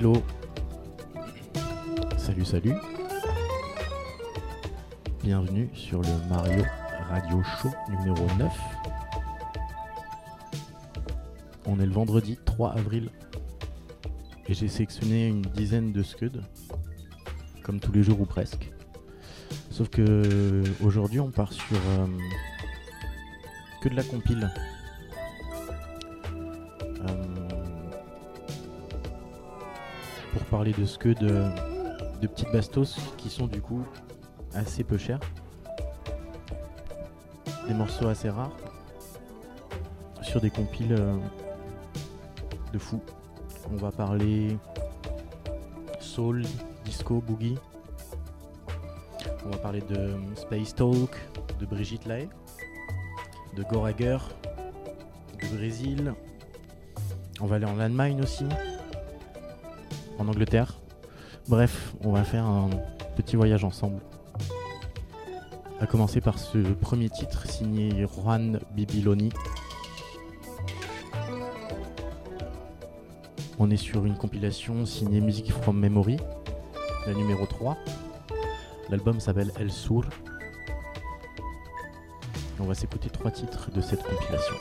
Hello. Salut, salut. Bienvenue sur le Mario Radio Show numéro 9. On est le vendredi 3 avril et j'ai sélectionné une dizaine de scuds, comme tous les jours ou presque. Sauf que aujourd'hui on part sur euh, que de la compile. Parler de scuds de, de petites bastos qui sont du coup assez peu chers. Des morceaux assez rares. Sur des compiles euh, de fou. On va parler soul, disco, boogie. On va parler de Space Talk, de Brigitte Lahaye, de Gorager, de Brésil. On va aller en Landmine aussi, en Angleterre. Bref, on va faire un petit voyage ensemble. A commencer par ce premier titre signé Juan Bibiloni. On est sur une compilation signée Music from Memory, la numéro 3. L'album s'appelle El Sur. On va s'écouter trois titres de cette compilation.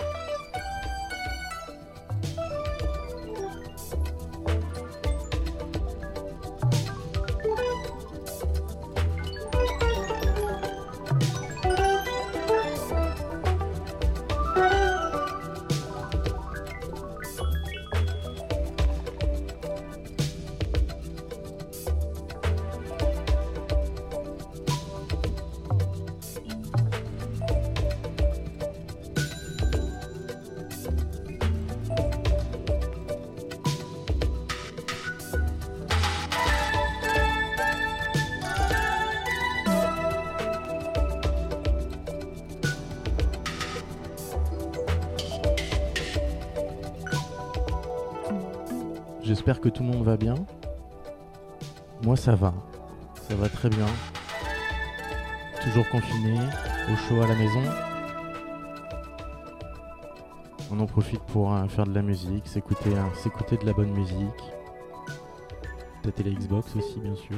Ça va. Ça va très bien. Toujours confiné, au chaud à la maison. On en profite pour euh, faire de la musique, s'écouter euh, de la bonne musique. Peut-être la Xbox aussi bien sûr.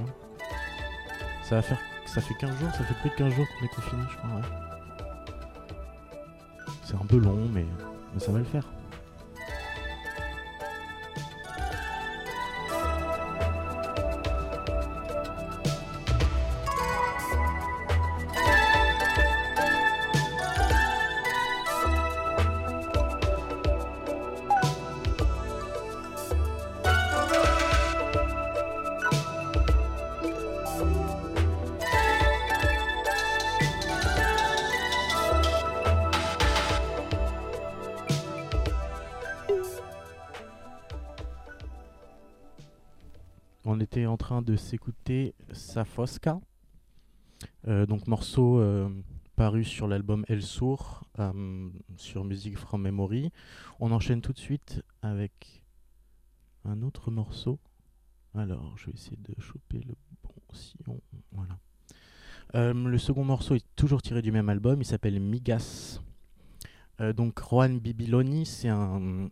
Ça va faire ça fait 15 jours, ça fait plus de 15 jours qu'on est confiné je crois. C'est un peu long mais ça va le faire. S'écouter Safoska, euh, donc morceau euh, paru sur l'album El Sur, euh, sur Music from Memory. On enchaîne tout de suite avec un autre morceau. Alors, je vais essayer de choper le bon sillon. Voilà. Le second morceau est toujours tiré du même album, il s'appelle Migas. Donc Juan Bibiloni, c'est un,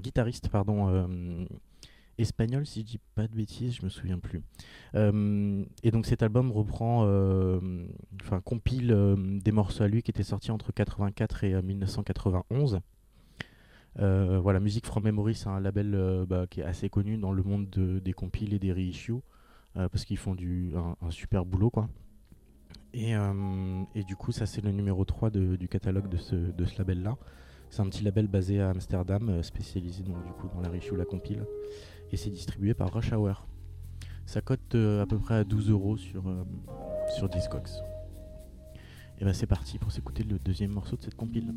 guitariste pardon, espagnol, si je dis pas de bêtises, je me souviens plus. Euh, et donc cet album reprend, euh, enfin compile euh, des morceaux à lui qui étaient sortis entre 84 et euh, 1991. Euh, voilà, Music from Memory, c'est un label bah, qui est assez connu dans le monde de- des compiles et des reissues parce qu'ils font du, un, super boulot quoi. Et, et du coup, ça c'est le numéro 3 de- du catalogue de ce, de ce label-là. C'est un petit label basé à Amsterdam, spécialisé donc, du coup, dans la reissue, la compile. Et c'est distribué par Rush Hour. Ça cote euh, à peu près à 12 euros sur, euh, sur Discogs. Et bah c'est parti pour s'écouter le deuxième morceau de cette compile.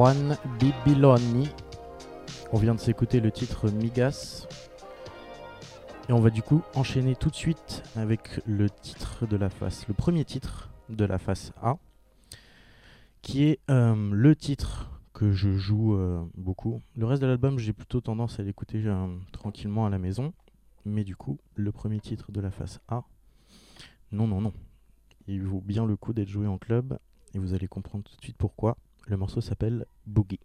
Juan Bibiloni. On vient de s'écouter le titre Migas. Et on va du coup enchaîner tout de suite avec le titre de la face, le premier titre de la face A, qui est euh, le titre que je joue euh, beaucoup. Le reste de l'album, j'ai plutôt tendance à l'écouter euh, tranquillement à la maison. Mais du coup, le premier titre de la face A, non, non, non. Il vaut bien le coup d'être joué en club et vous allez comprendre tout de suite pourquoi. Le morceau s'appelle Boogie.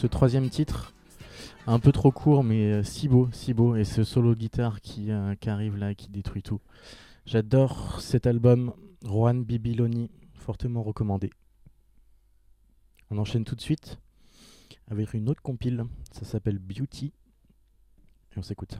Ce troisième titre. Un peu trop court, mais euh, si beau, si beau. Et ce solo guitare qui, euh, qui arrive là, qui détruit tout. J'adore cet album, Juan Bibiloni, fortement recommandé. On enchaîne tout de suite avec une autre compile. Ça s'appelle Beauty. Et on s'écoute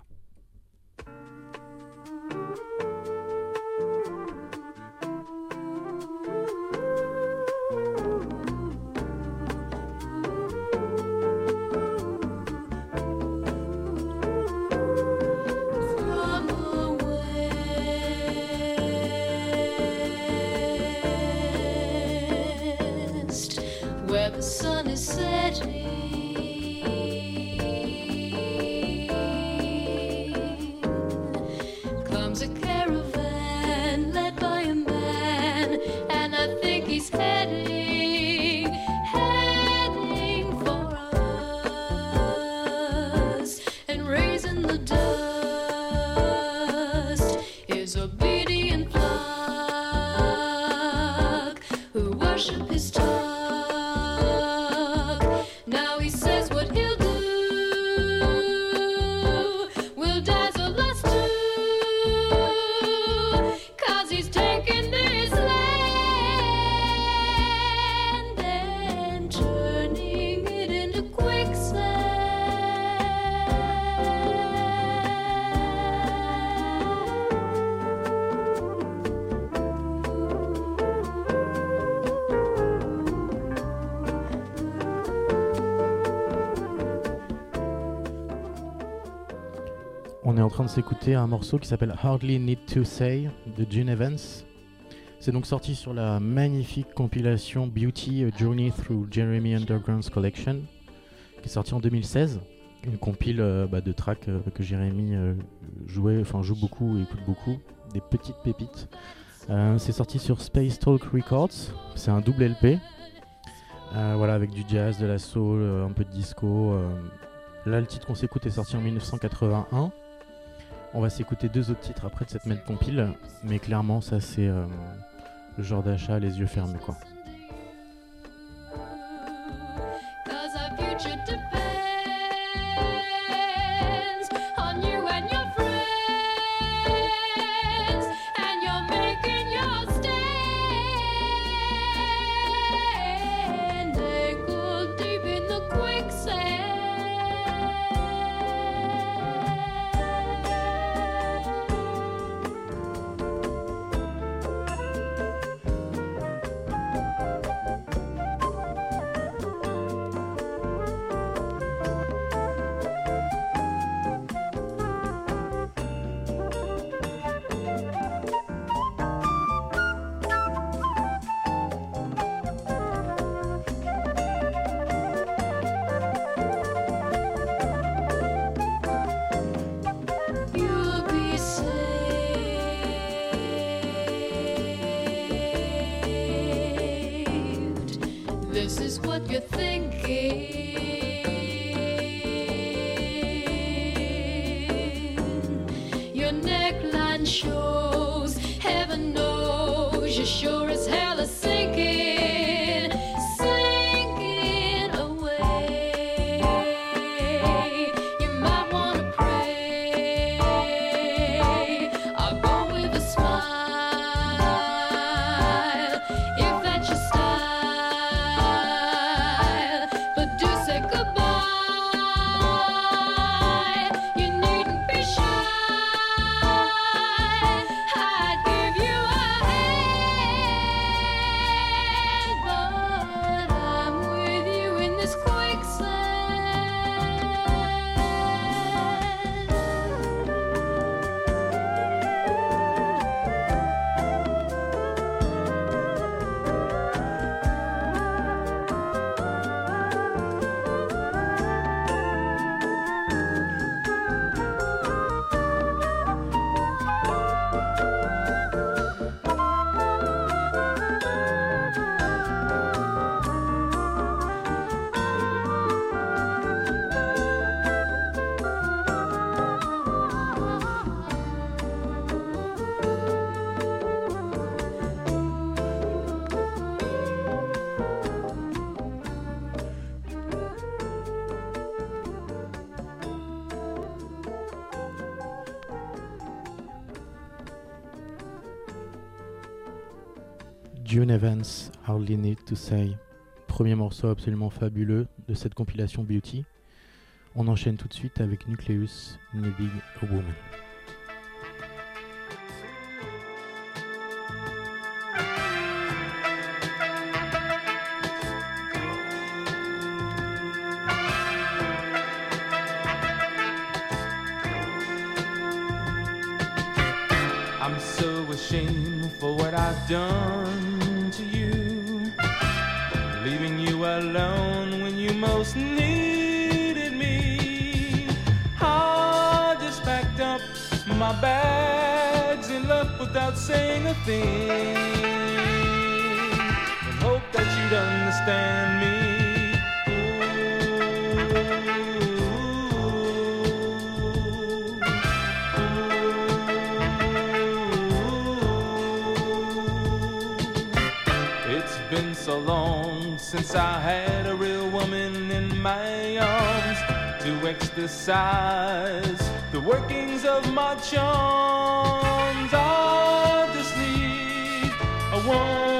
s'écouter un morceau qui s'appelle Hardly Need to Say de June Evans. C'est donc sorti sur la magnifique compilation Beauty A Journey Through Jeremy Underground's Collection, qui est sortie en 2016. Une compile euh, bah, de tracks euh, que Jérémy euh, jouait, enfin joue beaucoup et écoute beaucoup, des petites pépites. c'est sorti sur Space Talk Records. C'est un double LP. voilà, avec du jazz, de la soul, un peu de disco. Là, le titre qu'on s'écoute est sorti en 1981. On va s'écouter deux autres titres après de cette même compile, mais clairement, ça c'est le genre d'achat les yeux fermés quoi. June Evans, Hardly Need to Say. Premier morceau absolument fabuleux de cette compilation Beauty. On enchaîne tout de suite avec Nucleus, Needing a Woman. I'm so ashamed for what I've done. Saying a thing. And hope that you'd understand me. It's been so long since I had a real woman in my arms to exercise the workings of my charms. I a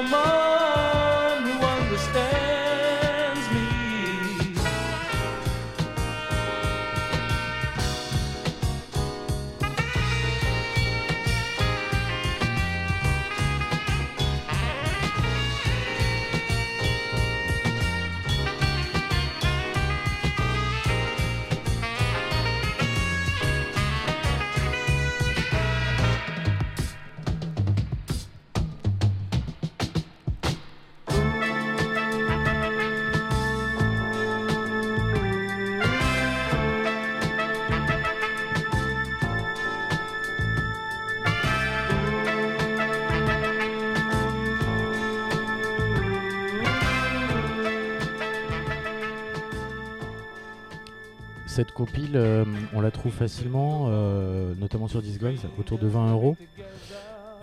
Cette compile, euh, on la trouve facilement, euh, notamment sur Discogs, autour de 20 euros.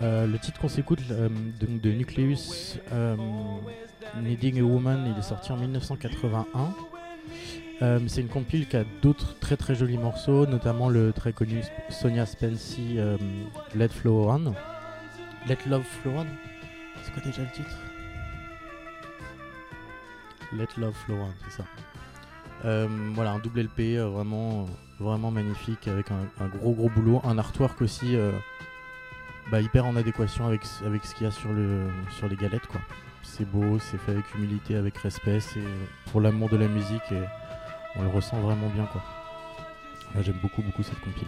Euh, le titre qu'on s'écoute de, de Nucleus, Needing a Woman, il est sorti en 1981. Euh, c'est une compile qui a d'autres très très jolis morceaux, notamment le très connu Sonia Spelcy euh, Let Flow On. Let Love Flow On C'est quoi déjà le titre? Let Love Flow On, c'est ça. Euh, voilà, un double LP euh, vraiment, vraiment magnifique avec un, gros gros boulot, un artwork aussi euh, bah, hyper en adéquation avec, avec ce qu'il y a sur, le, sur les galettes. C'est beau, c'est fait avec humilité, avec respect, c'est euh, pour l'amour de la musique et on le ressent vraiment bien quoi. J'aime beaucoup beaucoup cette compile.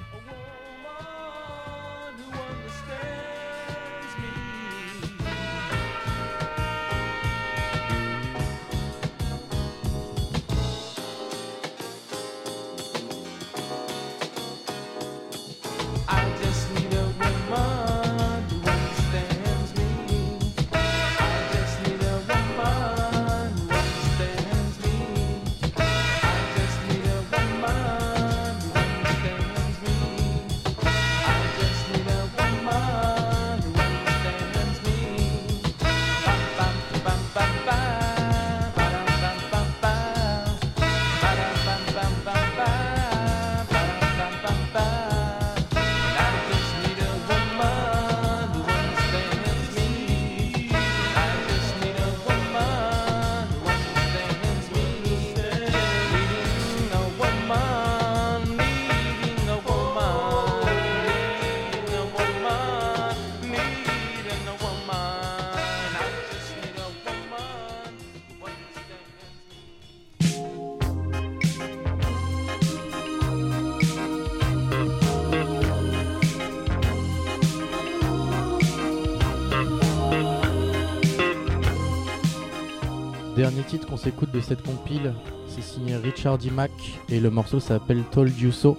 Dernier titre qu'on s'écoute de cette compile, c'est signé Richard D. Mack et le morceau s'appelle Told You So.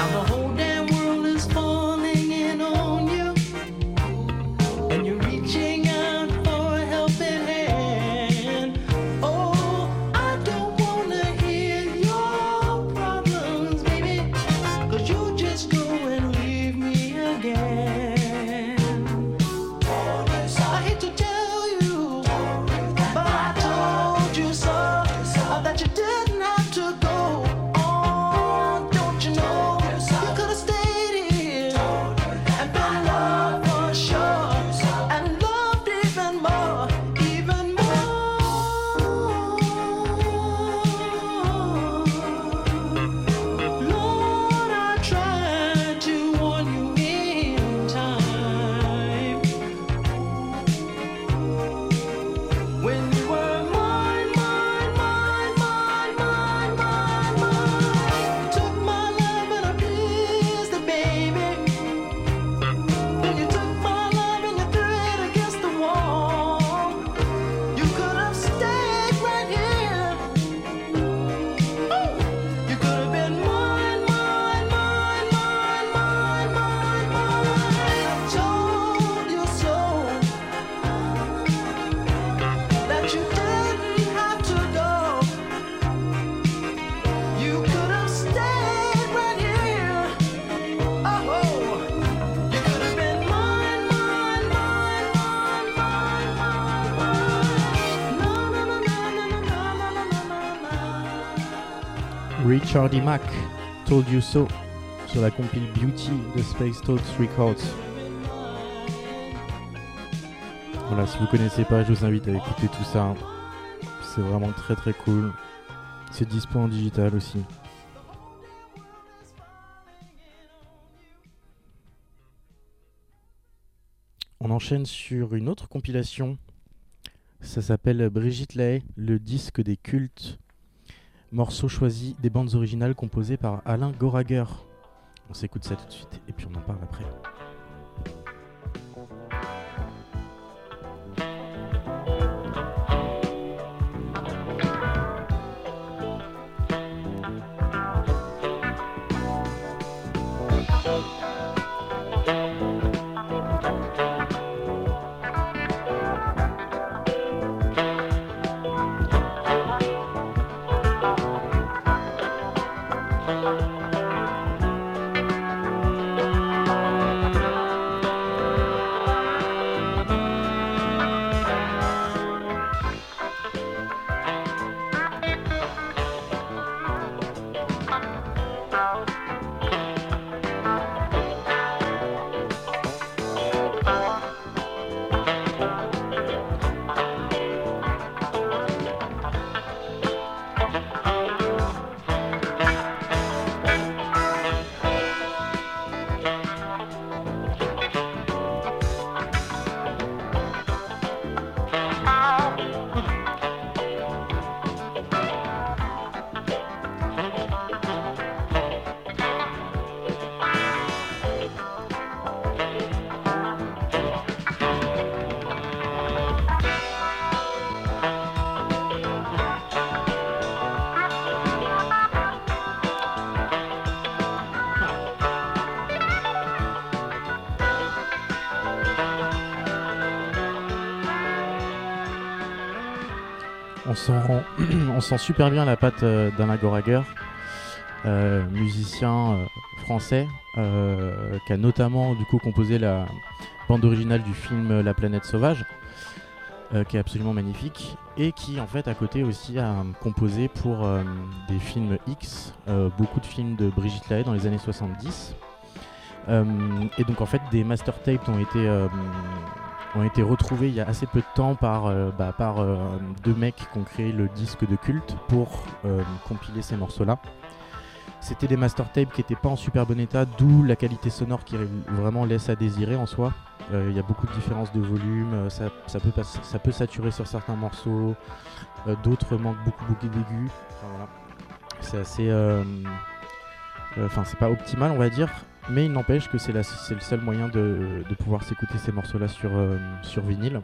down the whole. D. Mack, Told You So, sur la compile Beauty de Space Toads Records. Voilà, si vous connaissez pas, je vous invite à écouter tout ça. C'est vraiment très très cool. C'est dispo en digital aussi. On enchaîne sur une autre compilation. Ça s'appelle Brigitte Lay, le disque des cultes. Morceau choisi des bandes originales composées par Alain Gorager. On s'écoute ça tout de suite et puis on en parle après. On sent super bien la patte euh, d'Alain Gorager, euh, musicien euh, français, qui a notamment du coup composé la bande originale du film La planète sauvage, qui est absolument magnifique, et qui en fait à côté aussi a composé pour des films X, beaucoup de films de Brigitte Lahaye dans les années 70. Euh, et donc en fait des master tapes ont été ont été retrouvés il y a assez peu de temps par, euh, bah, par euh, deux mecs qui ont créé le disque de culte pour euh, compiler ces morceaux-là. C'était des master tapes qui n'étaient pas en super bon état, d'où la qualité sonore qui vraiment laisse à désirer en soi. Il y a beaucoup de différences de volume, ça, peut, saturer sur certains morceaux, d'autres manquent beaucoup, beaucoup d'aigus. Voilà. C'est assez. Enfin, c'est pas optimal, on va dire, mais il n'empêche que c'est le seul moyen de, pouvoir s'écouter ces morceaux-là sur, euh, vinyle.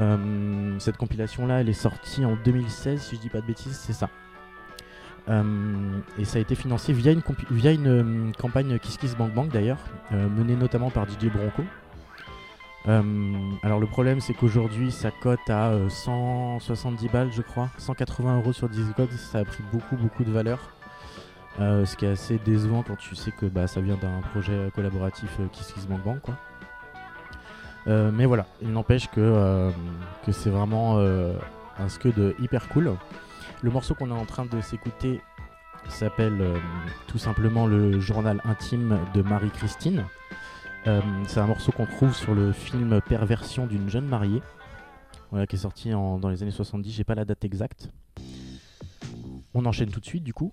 Euh, cette compilation-là, elle est sortie en 2016, si je dis pas de bêtises, c'est ça. Euh, et ça a été financé via une, campagne Kiss Kiss Bank Bank d'ailleurs, menée notamment par DJ Bronco. Alors le problème c'est qu'aujourd'hui ça cote à euh, 170 balles je crois, 180 euros sur Discogs, ça a pris beaucoup beaucoup de valeur. Euh, ce qui est assez décevant quand tu sais que bah, ça vient d'un projet collaboratif euh, Kiss Kiss Bank quoi. Euh, mais voilà, il n'empêche que, euh, que c'est vraiment un scud hyper cool. Le morceau qu'on est en train de s'écouter s'appelle tout simplement le journal intime de Marie-Christine. C'est un morceau qu'on trouve sur le film Perversion d'une jeune mariée, voilà, qui est sorti en- dans les années 70, j'ai pas la date exacte. On enchaîne tout de suite du coup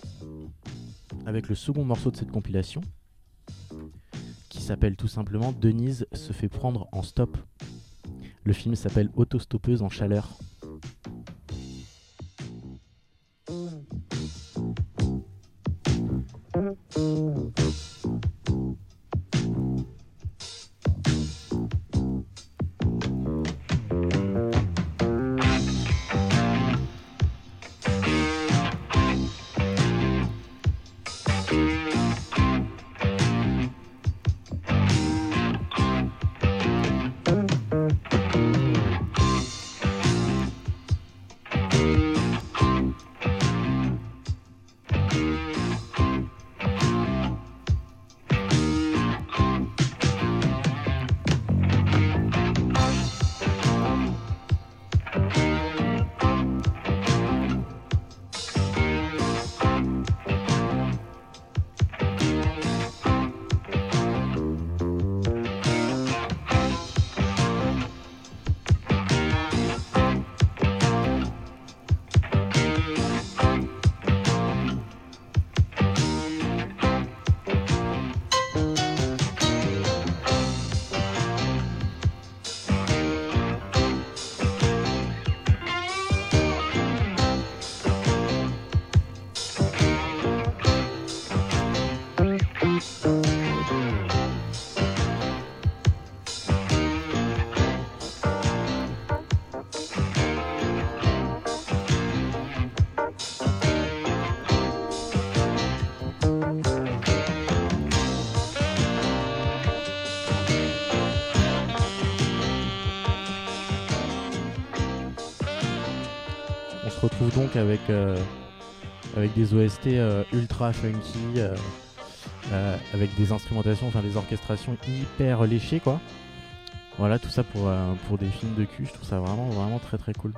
avec le second morceau de cette compilation, qui s'appelle tout simplement Denise se fait prendre en stop. Le film s'appelle Autostoppeuse en chaleur. Donc avec, euh, des OST euh, ultra funky, euh, avec des instrumentations, enfin des orchestrations hyper léchées quoi. Voilà, tout ça pour, pour des films de cul, je trouve ça vraiment, vraiment très très cool.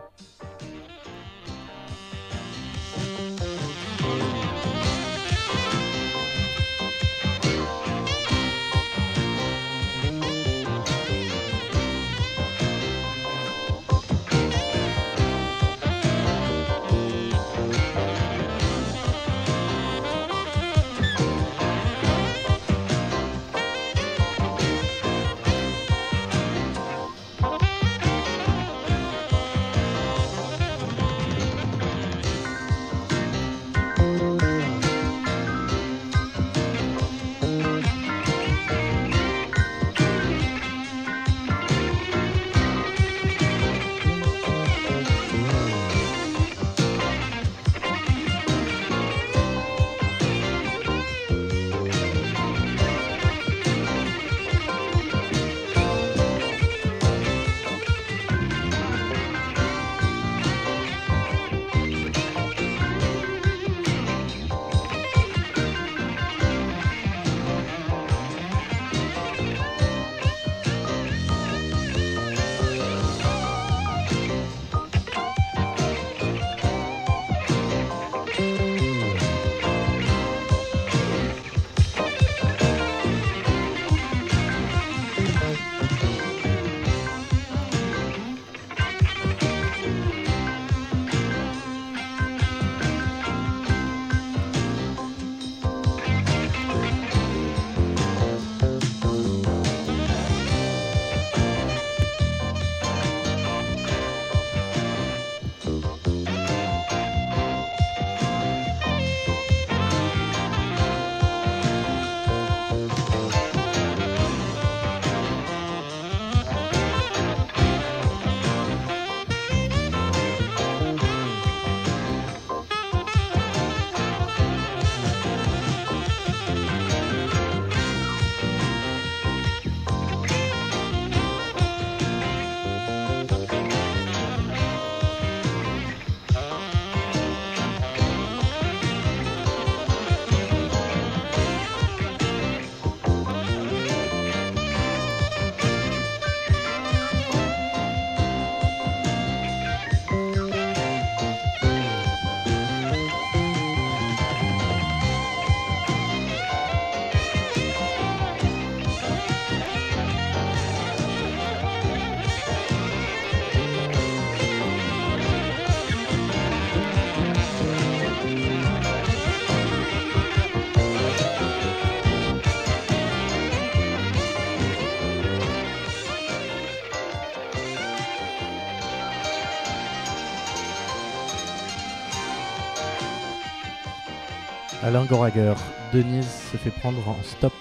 Gorager, Denise se fait prendre en stop.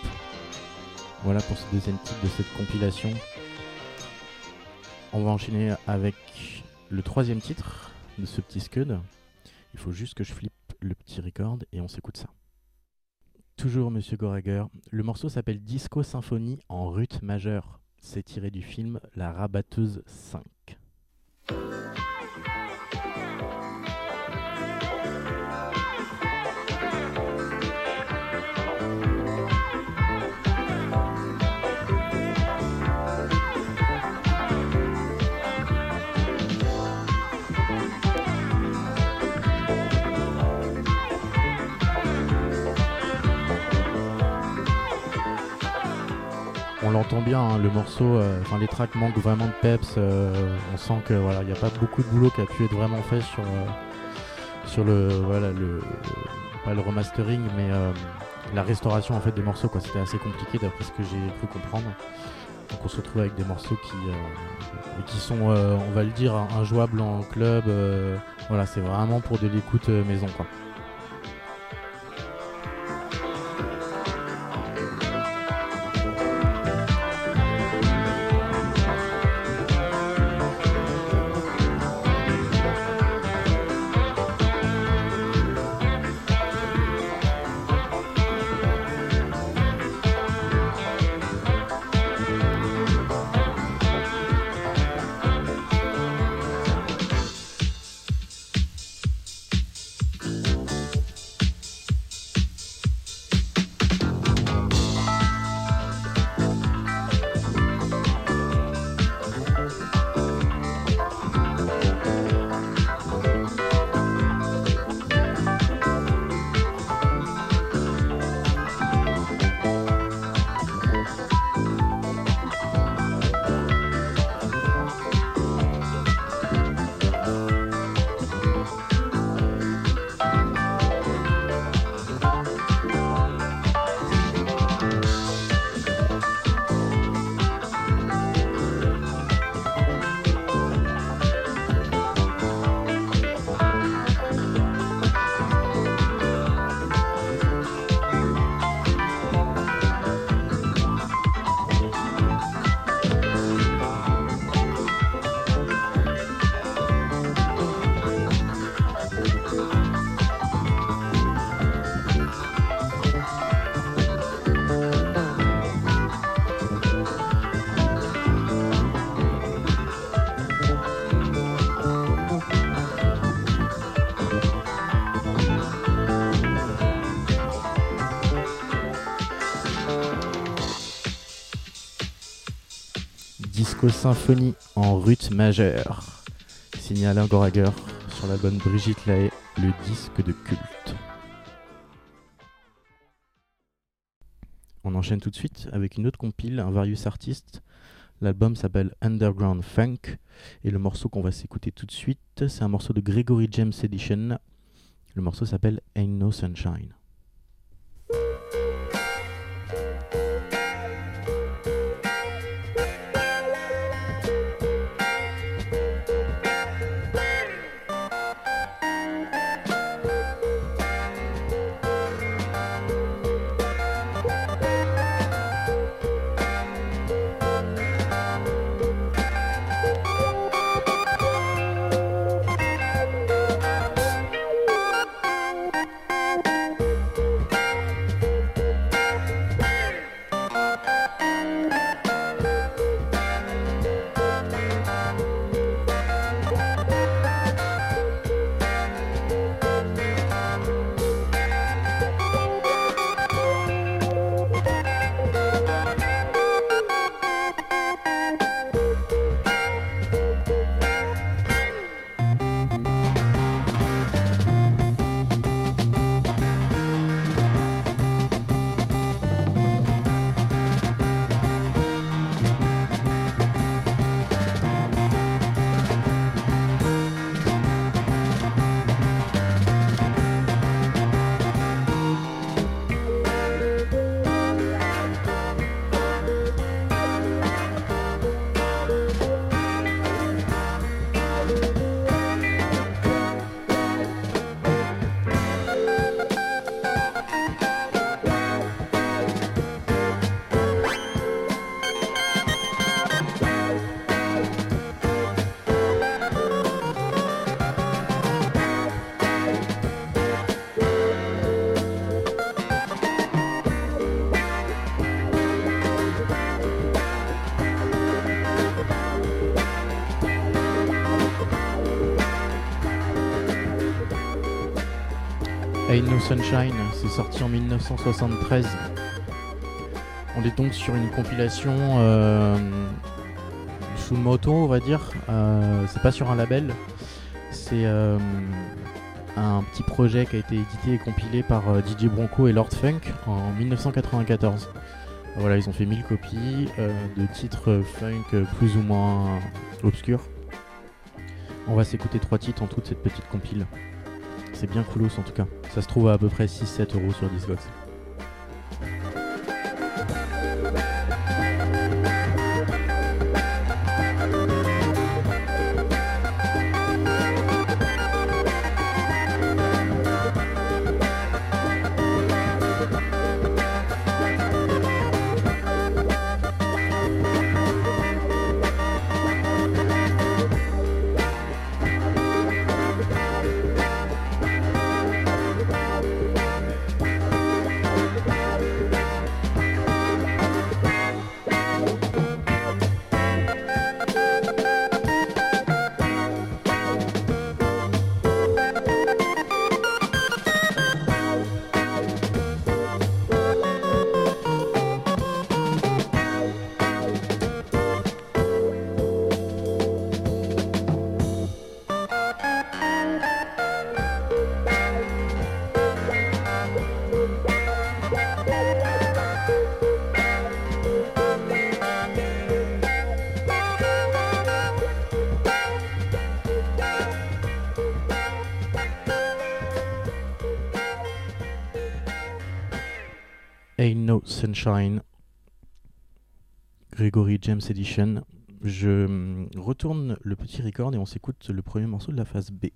Voilà pour ce deuxième titre de cette compilation. On va enchaîner avec le troisième titre de ce petit scud. Il faut juste que je flippe le petit record et on s'écoute ça. Toujours Monsieur Gorager. Le morceau s'appelle Disco Symphonie en rut majeur. C'est tiré du film La Rabatteuse 5. On l'entend bien, hein, le morceau, euh, enfin les tracks manquent vraiment de peps. euh, on sent que voilà, il n'y a pas beaucoup de boulot qui a pu être vraiment fait sur euh, sur le voilà le pas le remastering, mais la restauration en fait des morceaux. Quoi, c'était assez compliqué d'après ce que j'ai cru comprendre. Donc on se retrouve avec des morceaux qui qui sont, on va le dire, injouables en club. voilà, c'est vraiment pour de l'écoute maison, quoi. Symphonie en rut majeure. Signé Alain Gorager sur l'album Brigitte Lahaye, le disque de culte. On enchaîne tout de suite avec une autre compile, un Various Artist. L'album s'appelle Underground Funk et le morceau qu'on va s'écouter tout de suite, c'est un morceau de Gregory James Edition. Le morceau s'appelle Ain't No Sunshine. Sunshine, c'est sorti en 1973. On est donc sur une compilation euh, sous moto, on va dire. Euh, c'est pas sur un label, c'est euh, un petit projet qui a été édité et compilé par DJ Bronco et Lord Funk en 1994. Voilà, ils ont fait 1000 copies de titres funk plus ou moins obscurs. On va s'écouter trois titres en toute cette petite compile. C'est bien coolos en tout cas. Ça se trouve à à peu près 6-7 euros sur Discogs. Sunshine, Gregory James Edition. Je hum, retourne le petit record et on s'écoute le premier morceau de la phase B.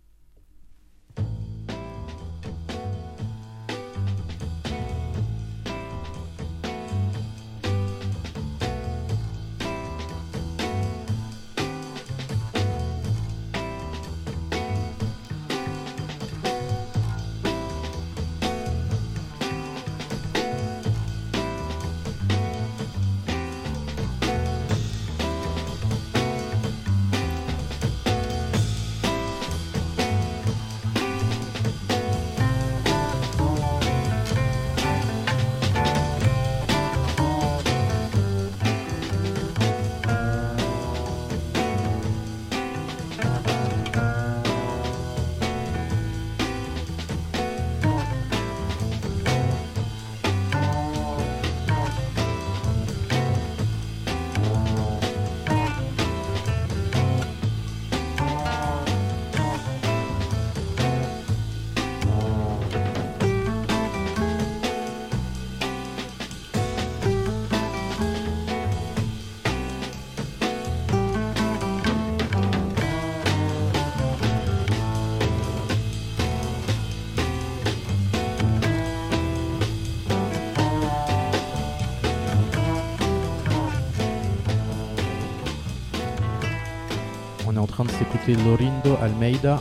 train de s'écouter Lorindo Almeida,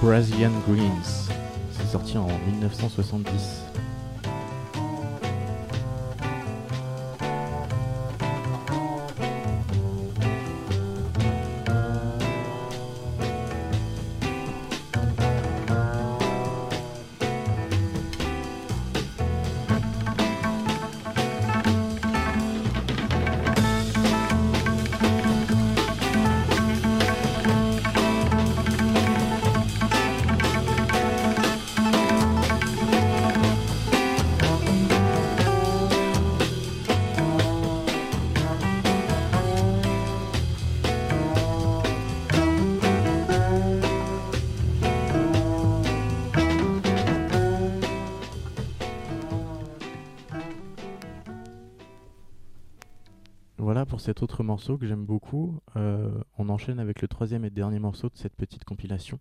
Brazilian Greens. C'est sorti en 1970. Voilà pour cet autre morceau que j'aime beaucoup. Euh, on enchaîne avec le troisième et dernier morceau de cette petite compilation.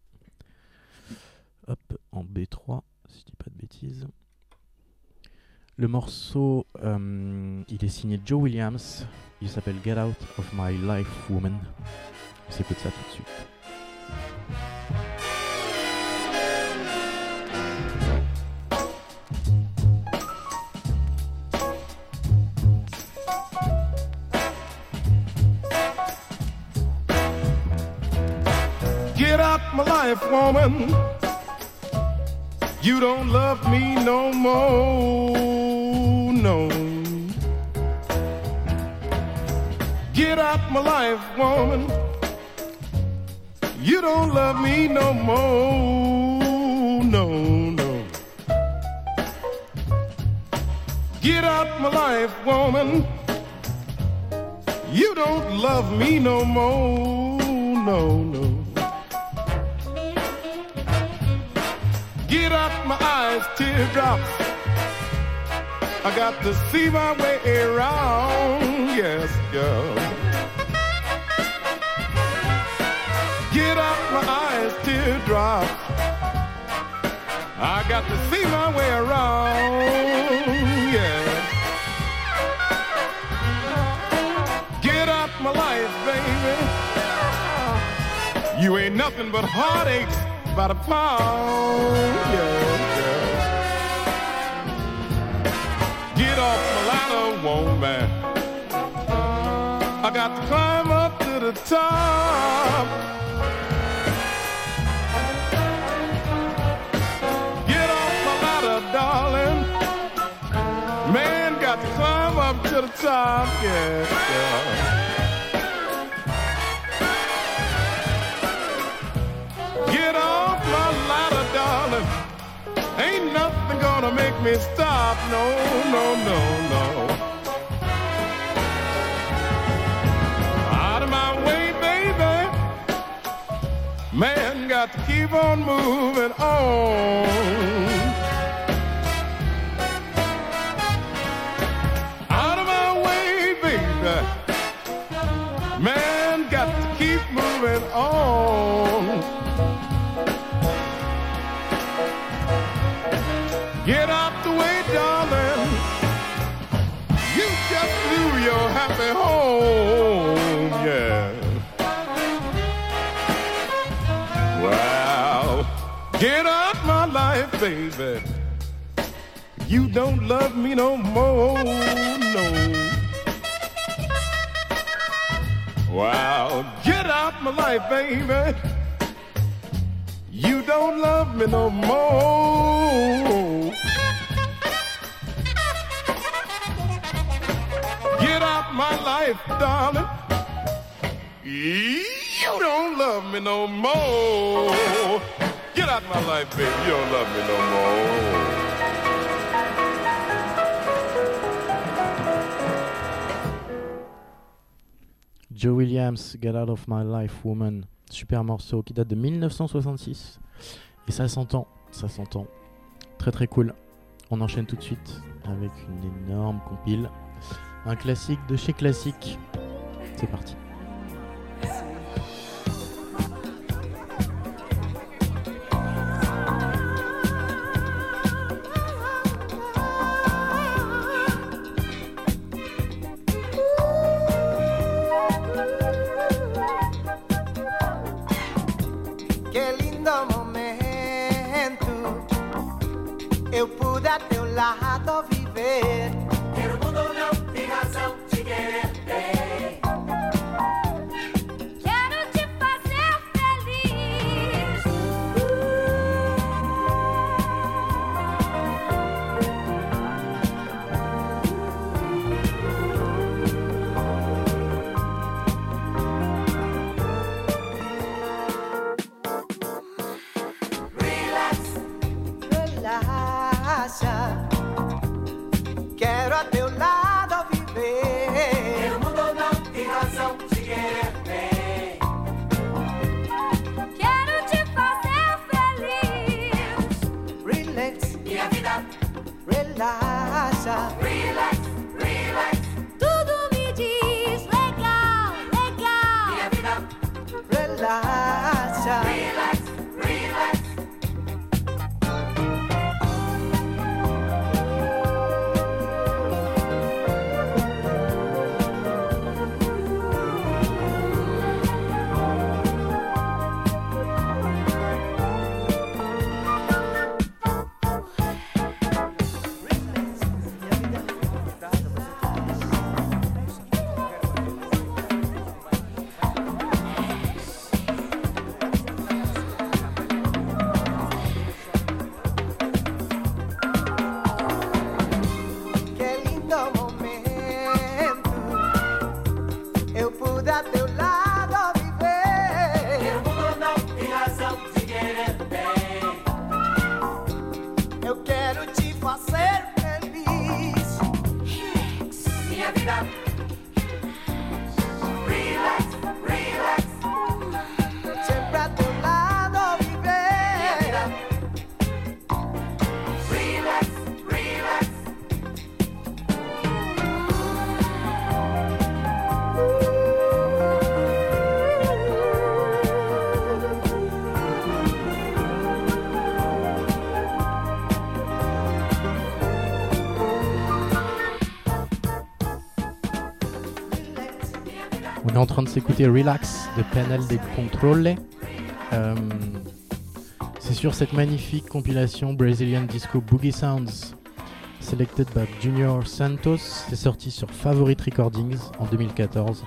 Hop, en B3, si je dis pas de bêtises. Le morceau, euh, il est signé Joe Williams. Il s'appelle Get Out of My Life Woman. On s'écoute ça tout de suite. My life, woman. You don't love me no more, no. Get out my life, woman. You don't love me no more, no, no. Get out my life, woman. You don't love me no more, no, no. Out my eyes, teardrops. I got to see my way around, yes, girl. Get out my eyes, teardrops. I got to see my way around, yes. Get out my life, baby. You ain't nothing but heartaches by the pound, yeah, yeah. Get off my ladder, woman. I got to climb up to the top. Get off my ladder, darling. Man, got to climb up to the top, yeah, yeah. Gonna make me stop. No, no, no, no. Out of my way, baby. Man, got to keep on moving on. Don't love me no more, no. Wow. Get out my life, baby. You don't love me no more. Get out my life, darling. You don't love me no more. Get out my life, baby. You don't love me no more. Joe Williams, Get Out of My Life Woman. Super morceau qui date de 1966. Et ça s'entend, ça s'entend. Très très cool. On enchaîne tout de suite avec une énorme compile. Un classique de chez Classique. C'est parti. Eu pude a teu lado viver. Ter o mundo não tem razão de querer en train de s'écouter Relax de Panel de Controle. Euh, c'est sur cette magnifique compilation Brazilian Disco Boogie Sounds selected by Junior Santos. C'est sorti sur Favorite Recordings en 2014.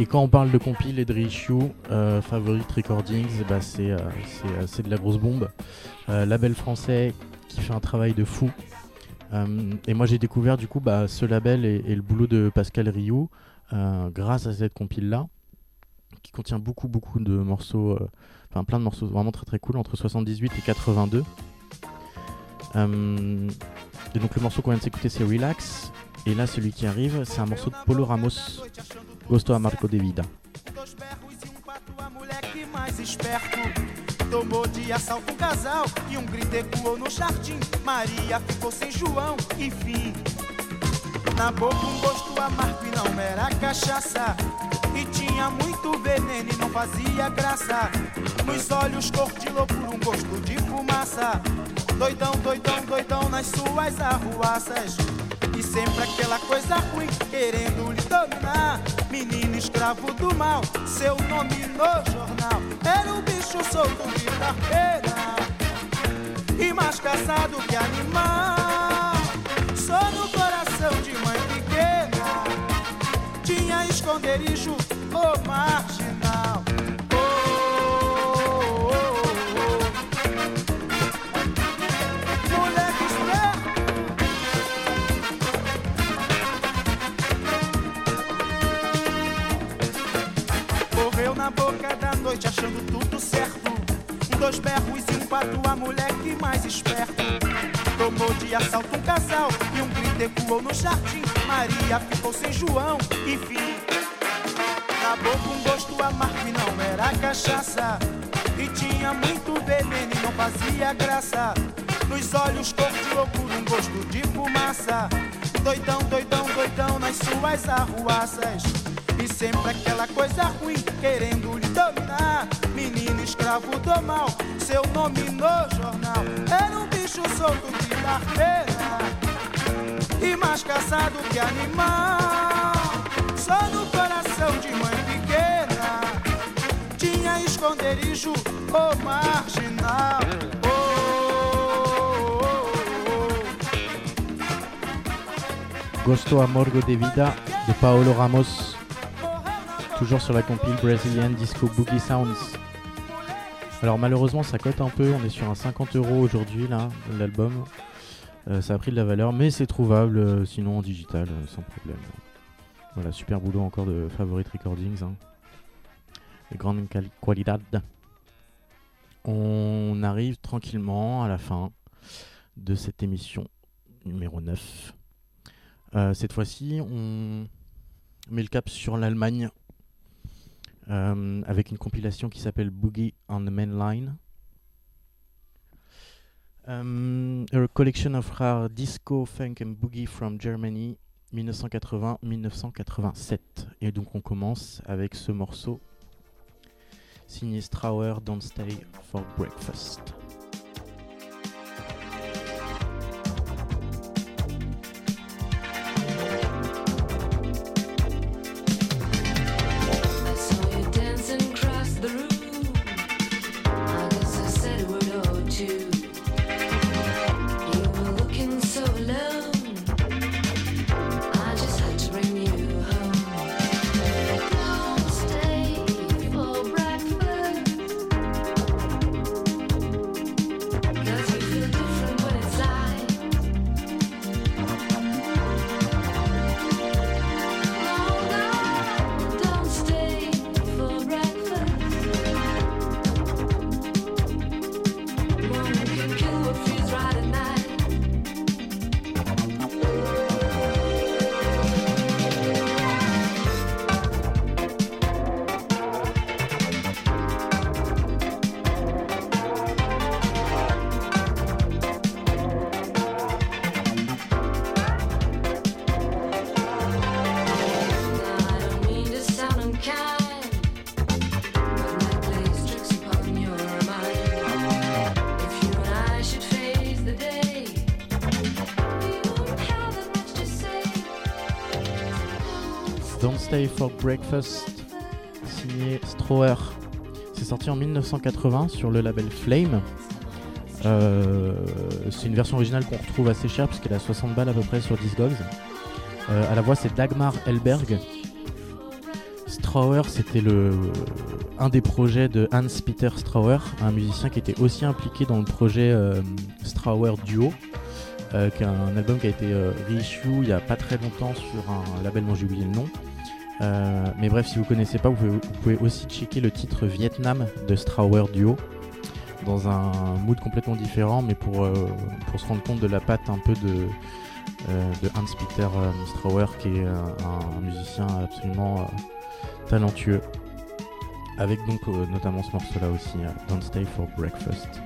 Et quand on parle de compil et de reissue, euh, Favorite Recordings, bah, c'est euh, c'est, de la grosse bombe. Label français qui fait un travail de fou. Et moi j'ai découvert du coup bah, ce label et, et le boulot de Pascal Rioux euh, grâce à cette compile là qui contient beaucoup beaucoup de morceaux, euh, enfin plein de morceaux vraiment très très cool entre 78 et 82. Euh, et donc le morceau qu'on vient de s'écouter c'est Relax et là celui qui arrive c'est un morceau de Polo Ramos, Gosto a Marco de Vida. Tomou de um casal e um grito no. Maria. Na boca um gosto amargo e não era cachaça. E tinha muito veneno e não fazia graça. Nos olhos cor de loucura, um gosto de fumaça. Doidão, doidão, doidão nas suas arruaças. E sempre aquela coisa ruim, querendo lhe dominar. Menino escravo do mal, seu nome no jornal. Era um bicho solto de carteira. E mais caçado que animal. Só no esconderijo ou oh, marginal. Oh, oh, Mulher Correu na boca da noite achando dois berros e um pato, a moleque mais esperto. Tomou de assalto um casal e um grito ecoou no jardim. Maria ficou sem João, enfim. Boca um gosto amargo e não era cachaça. E tinha muito veneno e não fazia graça. Nos olhos cor de loucura, um gosto de fumaça. Doidão, doidão, doidão nas suas arruaças. E sempre aquela coisa ruim, querendo lhe dominar. Menino escravo do mal, seu nome no jornal. Era um bicho solto de carteira. E mais caçado que animal. Só no coração de mãe pequena. Tinha esconderijo, ô marginal. Gosto Amorgo de Vida de Paolo Ramos, toujours sur la compile Brazilian Disco Boogie Sounds. Alors malheureusement ça cote un peu, on est sur un 50 euros aujourd'hui là, l'album. Euh, ça a pris de la valeur, mais c'est trouvable euh, sinon en digital, euh, sans problème. Voilà, super boulot encore de Favorite Recordings. Hein. De grande quali- qualidad. On arrive tranquillement à la fin de cette émission numéro 9. Euh, cette fois-ci, on met le cap sur l'Allemagne euh, avec une compilation qui s'appelle Boogie on the Main Line. Um, a collection of rare disco, funk and boogie from Germany 1980-1987. Et donc on commence avec ce morceau signé Don't Stay for Breakfast. Breakfast, signé Stroher. C'est sorti en 1980 sur le label Flame. Euh, c'est une version originale qu'on retrouve assez chère puisqu'elle a 60 balles à peu près sur Discogs. Euh, à la voix c'est Dagmar Elberg. Strauer c'était un des projets de Hans-Peter Strauer, un musicien qui était aussi impliqué dans le projet euh, Strauer Duo, euh, qui est un album qui a été euh, reissue il n'y a pas très longtemps sur un label dont j'ai oublié le nom. Euh, mais bref, si vous connaissez pas, vous pouvez, aussi checker le titre Vietnam de Strauer Duo dans un mood complètement différent, mais pour, euh, pour se rendre compte de la patte un peu de, euh, de Hans-Peter Strauer, qui est euh, un, musicien absolument talentueux. Avec donc notamment ce morceau-là aussi, Don't Stay for Breakfast.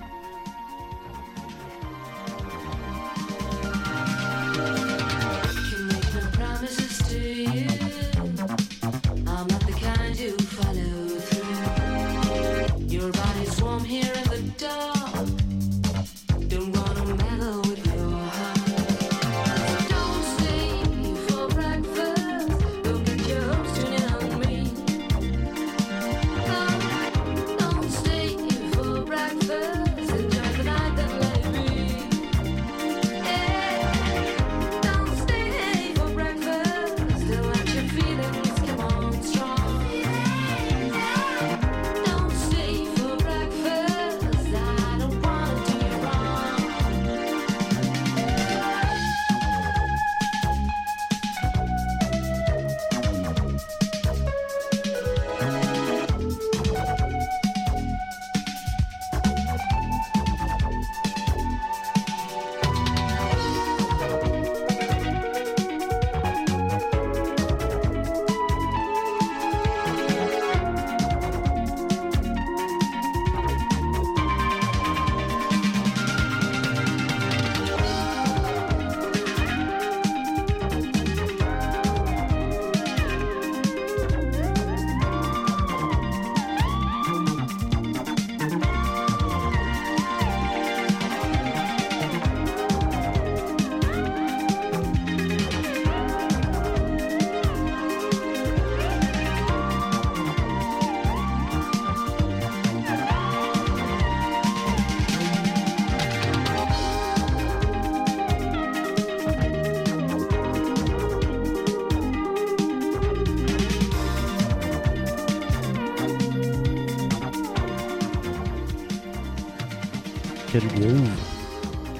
Groove.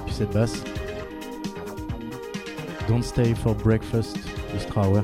Puis cette basse. Don't stay for breakfast de Strauer.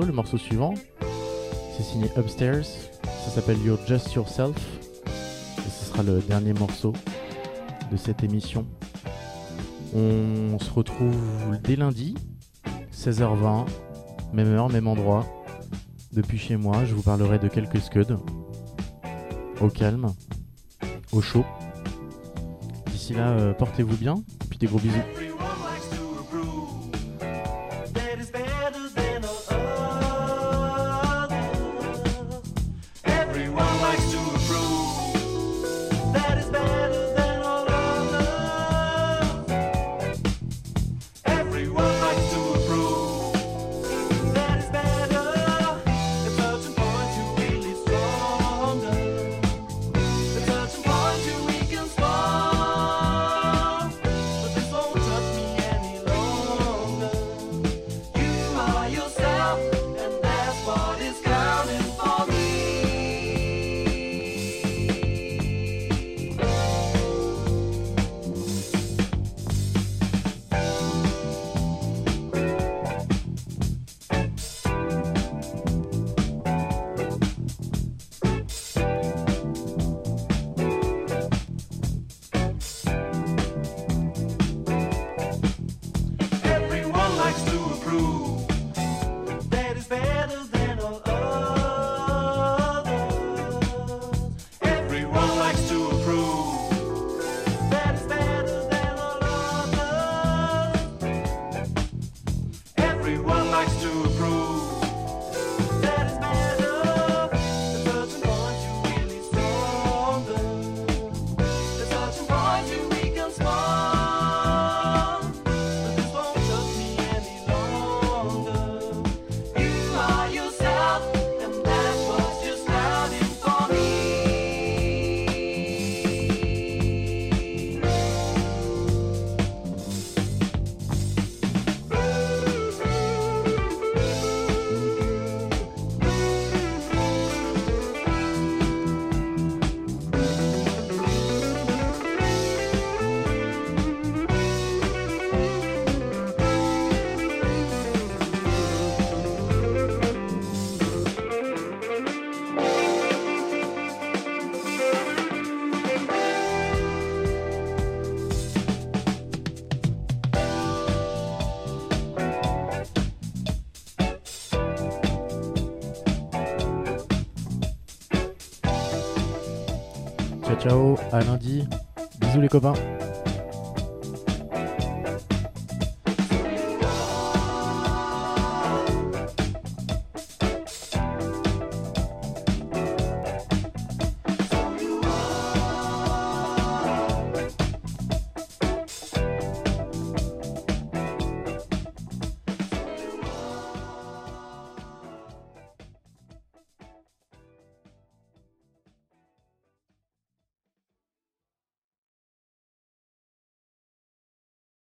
Le morceau suivant. C'est signé Upstairs. Ça s'appelle You're Just Yourself. Et ce sera le dernier morceau de cette émission. On se retrouve dès lundi, 16h20, même heure, même endroit. Depuis chez moi, je vous parlerai de quelques scuds. Au calme, au chaud. D'ici là, euh, portez-vous bien. Puis des gros bisous. Ciao à lundi. Bisous les copains.